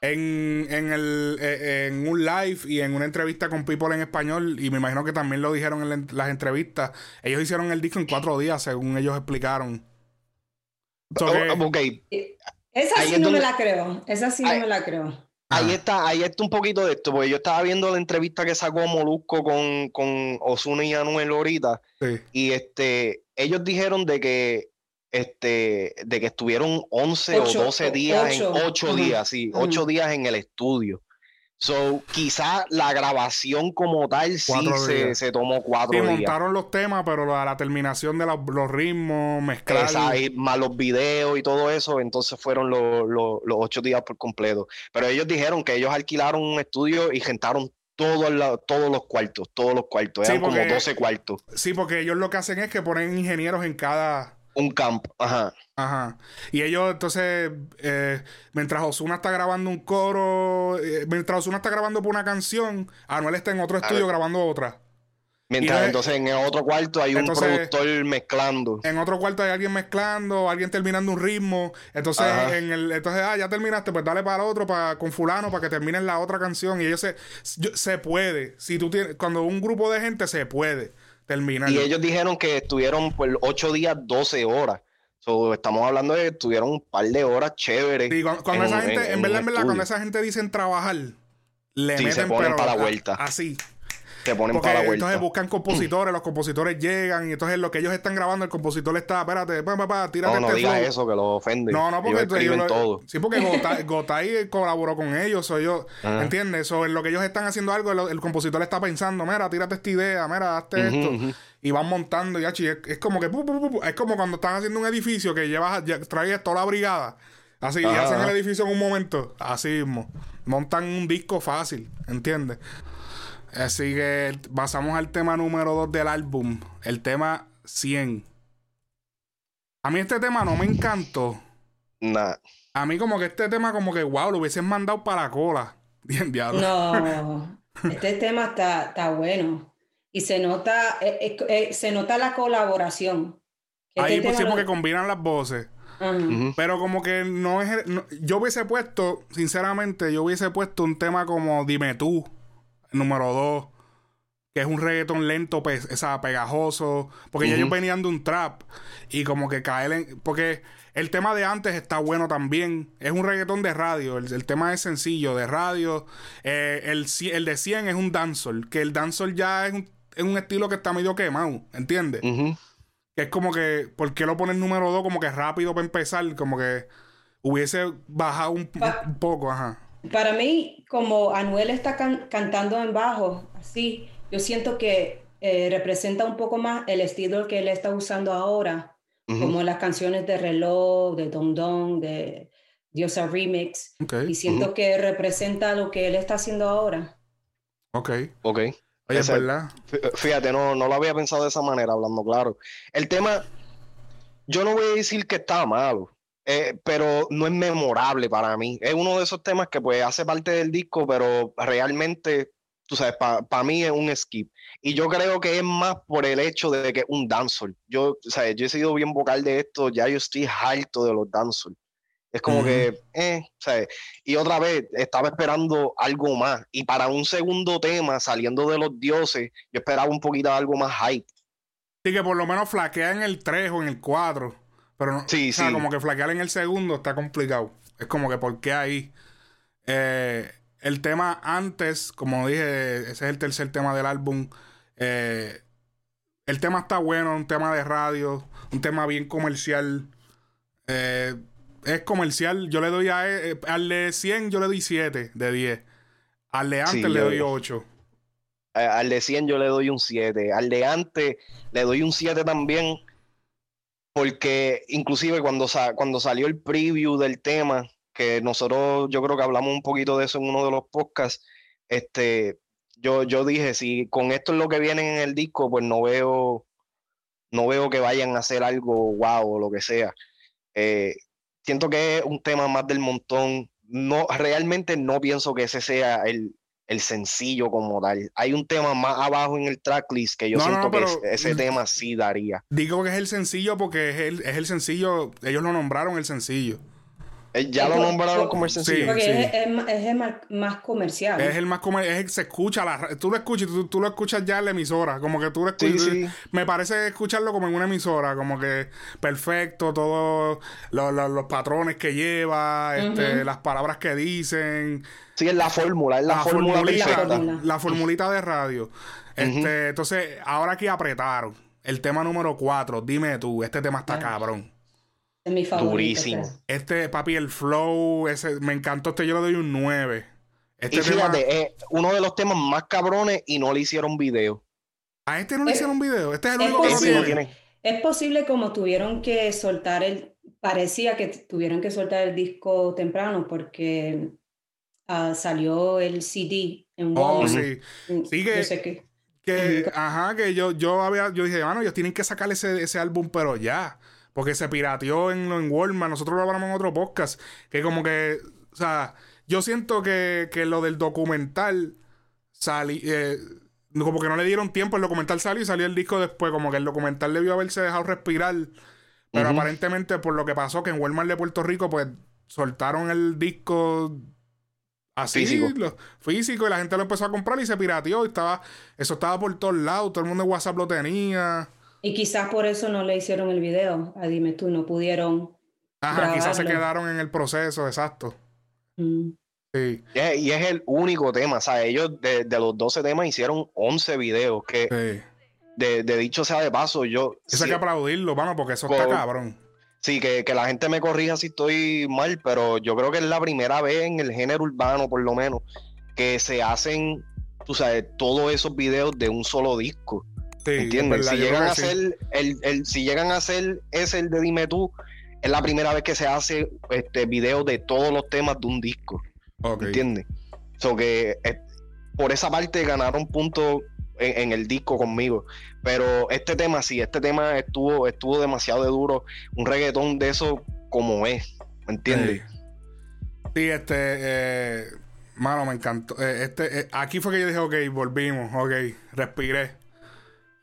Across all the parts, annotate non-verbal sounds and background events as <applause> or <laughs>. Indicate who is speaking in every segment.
Speaker 1: en, en, el, eh, en un live y en una entrevista con People en español, y me imagino que también lo dijeron en las entrevistas, ellos hicieron el disco en cuatro días, según ellos explicaron.
Speaker 2: Oh,
Speaker 3: esa sí no me la creo. Esa sí no me la creo.
Speaker 2: Ahí está, ahí está un poquito de esto, porque yo estaba viendo la entrevista que sacó Molusco con, con Osuna y Anuel ahorita. Y este, ellos dijeron de que este, de que estuvieron 11 o 12 días en 8 días, sí, 8 días en el estudio. So, quizá la grabación como tal sí se, se, tomó cuatro sí, días.
Speaker 1: montaron los temas, pero la, la terminación de los ritmos, mezclar.
Speaker 2: más los videos y todo eso, entonces fueron los, los, los ocho días por completo. Pero ellos dijeron que ellos alquilaron un estudio y rentaron todos los cuartos, todos los cuartos, eran como 12 cuartos.
Speaker 1: Sí, porque ellos lo que hacen es que ponen ingenieros en cada
Speaker 2: un campo, ajá.
Speaker 1: Ajá. Y ellos, entonces, eh, mientras Osuna está grabando un coro, eh, mientras Osuna está grabando por una canción, Anuel está en otro estudio grabando otra.
Speaker 2: Mientras entonces, en el otro cuarto hay un productor mezclando.
Speaker 1: En otro cuarto hay alguien mezclando, alguien terminando un ritmo. Entonces, en el, entonces, ah, ya terminaste, pues dale para el otro, para, con fulano, para que terminen la otra canción. Y ellos se, se puede. Si tú tienes, cuando un grupo de gente se puede.
Speaker 2: Y ellos dijeron que estuvieron por 8 días, 12 horas. estamos hablando de que estuvieron un par de horas chéveres.
Speaker 1: Y cuando, esa gente, en, verdad, en verdad, cuando esa gente dicen trabajar, le meten
Speaker 2: se ponen para la vuelta.
Speaker 1: Así.
Speaker 2: Ponen para la vuelta.
Speaker 1: Entonces buscan compositores, los compositores llegan y entonces lo que ellos están grabando, el compositor está, espérate, papá, papá, tírate
Speaker 2: No, no este digas eso que lo ofende.
Speaker 1: No, no, porque ellos todo. Sí, porque Gotay, <laughs> colaboró con ellos, soy yo, ¿entiendes? Eso en lo que ellos están haciendo algo, el, compositor está pensando, mira, tírate esta idea, mira, hazte esto. Y van montando, ya, es, es como que, es como cuando están haciendo un edificio que llevas, traes toda la brigada. Así, y hacen el edificio en un momento. Así mismo. Montan un disco fácil, ¿entiendes? Así que pasamos al tema número 2 del álbum, el tema 100. A mí este tema no me encantó.
Speaker 2: Nah.
Speaker 1: A mí como que este tema como que, wow, lo hubiesen mandado para la cola. <laughs> Bien, diablo.
Speaker 3: No, este tema está, está, bueno. Y se nota, eh, eh, eh, se nota la colaboración.
Speaker 1: Este Ahí pues sí, porque combinan las voces. Pero como que no es... yo hubiese puesto, sinceramente, yo hubiese puesto un tema como Dime tú número dos, que es un reggaeton lento, pues, esa, pegajoso. Porque ya ellos venían de un trap. Y como que caer en. Porque el tema de antes está bueno también. Es un reggaetón de radio. El, tema es sencillo, de radio. Eh, el, el, de 100 es un dancehall. Que el dancehall ya es un, es un estilo que está medio quemado. ¿Entiendes? Que es como que. ¿Por qué lo pones número 2? Como que rápido para empezar. Como que hubiese bajado un poco. Ajá.
Speaker 3: Para mí, como Anuel está cantando en bajo, así, yo siento que eh, representa un poco más el estilo que él está usando ahora, como las canciones de Reloj, de Don Don, de Diosa Remix. Y siento que representa lo que él está haciendo ahora.
Speaker 1: Ok.
Speaker 2: Ok.
Speaker 1: Oye, es verdad.
Speaker 2: Fíjate, no, no lo había pensado de esa manera, hablando claro. El tema, yo no voy a decir que está malo. Eh, pero no es memorable para mí. Es uno de esos temas que pues hace parte del disco, pero realmente, tú sabes, para mí es un skip. Y yo creo que es más por el hecho de que es un dancehall. Yo, o yo he sido bien vocal de esto, ya yo estoy harto de los dancehall. Es como que, eh, ¿sabes? Y otra vez, estaba esperando algo más. Y para un segundo tema, saliendo de los dioses, yo esperaba un poquito algo más hype.
Speaker 1: Sí, que por lo menos flaquea en el 3 o en el 4. Pero no, sí, o sea, como que flaquear en el segundo está complicado. Es como que, ¿por qué ahí? Eh, el tema antes, como dije, ese es el tercer tema del álbum. Eh, el tema está bueno, un tema de radio, un tema bien comercial. Eh, es comercial. Yo le doy a al de 100, yo le doy 7 de 10. Al de antes le doy 8.
Speaker 2: Al de 100 yo le doy un 7. Al de antes le doy un 7 también porque inclusive cuando, cuando salió el preview del tema, que nosotros yo creo que hablamos un poquito de eso en uno de los podcasts, este, yo, yo dije, si con esto es lo que viene en el disco, pues no veo, no veo que vayan a hacer algo wow o lo que sea. Eh, siento que es un tema más del montón. No, realmente no pienso que ese sea el, el sencillo como tal. Hay un tema más abajo en el tracklist que yo siento que ese tema sí daría.
Speaker 1: Digo que es el sencillo porque es el, es el sencillo, ellos lo nombraron el sencillo.
Speaker 2: Eh, ya lo nombraron como el sencillo.
Speaker 3: porque Es, el más, comercial.
Speaker 1: Es el más comercial. Se escucha, la, tú lo escuchas, tú, tú, lo escuchas ya en la emisora. Como que tú lo escuchas. Me parece escucharlo como en una emisora. Como que perfecto, todos los patrones que lleva, este, las palabras que dicen.
Speaker 2: Sí, es la fórmula, es la, fórmula
Speaker 1: formulita, la, formulita de radio. Este, entonces, ahora aquí apretaron. El tema número 4, dime tú, este tema está cabrón.
Speaker 3: Es mi favorito.
Speaker 2: Durísimo.
Speaker 3: Pues.
Speaker 1: Este, papi, el flow, ese, me encantó este, yo le doy un 9. Este
Speaker 2: y fíjate, es uno de los temas más cabrones y no le hicieron video.
Speaker 1: A este no le hicieron video. Este es el único que tiene.
Speaker 3: Es posible como tuvieron que soltar el. Parecía que tuvieron que soltar el disco temprano porque uh, salió el CD en
Speaker 1: oh, Walmart. Oh, sí. Mm, sí, que. que, ajá, que yo, yo había. Yo dije, bueno, ellos tienen que sacar ese, ese álbum, pero ya. Porque se pirateó en, en Walmart. Nosotros lo hablamos en otro podcast. Que como que. O sea, yo siento que, que lo del documental. Eh, como que no le dieron tiempo. El documental salió y salió el disco después. Como que el documental debió haberse dejado respirar. Pero aparentemente, por lo que pasó, que en Walmart de Puerto Rico, pues soltaron el disco así, físico. físico, y la gente lo empezó a comprar y se pirateó. Y estaba, eso estaba por todos lados. Todo el mundo en WhatsApp lo tenía.
Speaker 3: Y quizás por eso no le hicieron el video. A dime tú, no pudieron.
Speaker 1: Ajá, quizás se quedaron en el proceso, exacto. Mm. Sí.
Speaker 2: Y es, el único tema, o sea, ellos de, los 12 temas hicieron 11 videos que, de, dicho sea de paso, yo...
Speaker 1: Eso hay que aplaudirlo, vamos, porque eso está cabrón.
Speaker 2: Sí, que, que, la gente me corrija si estoy mal, pero yo creo que es la primera vez en el género urbano, por lo menos, que se hacen, tú sabes, todos esos videos de un solo disco. ¿Entiendes? Si llegan, a hacer el, el, si llegan a hacer ese el de Dime tú, es la primera vez que se hace este video de todos los temas de un disco. ¿Entiendes? So que eh, por esa parte ganaron puntos en, el disco conmigo. Pero este tema sí, este tema estuvo, estuvo demasiado duro. Un reggaetón de eso como es. ¿Me entiendes?
Speaker 1: Sí, este. Eh, mano, me encantó. Eh, este, aquí fue que yo dije, ok, volvimos, ok, respiré.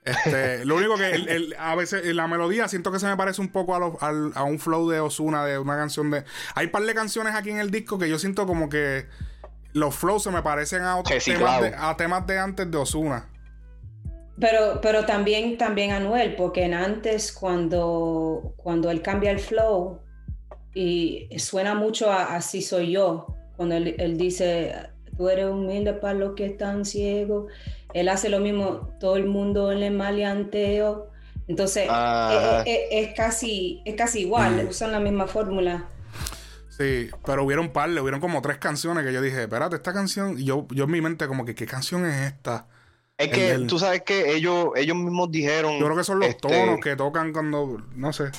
Speaker 1: Este, lo único que a veces la melodía siento que se me parece un poco a, a, un flow de Osuna, de una canción de. Hay un par de canciones aquí en el disco que yo siento como que los flows se me parecen a otros temas, de, a temas de antes de Osuna.
Speaker 3: Pero, pero también, también Anuel, porque en antes cuando, cuando él cambia el flow y suena mucho a Así soy yo, cuando él, él dice, tú eres humilde para los que están ciegos él hace lo mismo, todo el mundo en el maleanteo. Entonces, ah. es, casi, es casi igual, mm. usan la misma fórmula.
Speaker 1: Sí, pero hubieron par, le hubieron como tres canciones que yo dije, espérate, esta canción, y yo, yo en mi mente como que, ¿qué canción es esta?
Speaker 2: Es que tú sabes que ellos, ellos mismos dijeron.
Speaker 1: Yo creo que son los este, tonos que tocan cuando. No sé.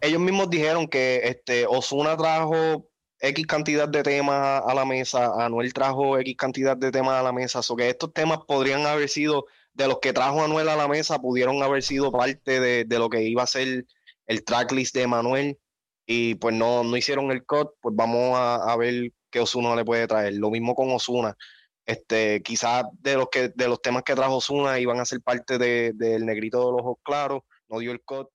Speaker 2: Ellos mismos dijeron que este Osuna trajo X cantidad de temas a la mesa, Anuel trajo X cantidad de temas a la mesa, o que estos temas podrían haber sido, de los que trajo Anuel a la mesa, pudieron haber sido parte de, lo que iba a ser el tracklist de Manuel, y pues no, no hicieron el cut, pues vamos a, ver qué Osuna le puede traer. Lo mismo con Osuna. Este, quizás de los que, de los temas que trajo Osuna iban a ser parte del negrito de los ojos claros, no dio el cut,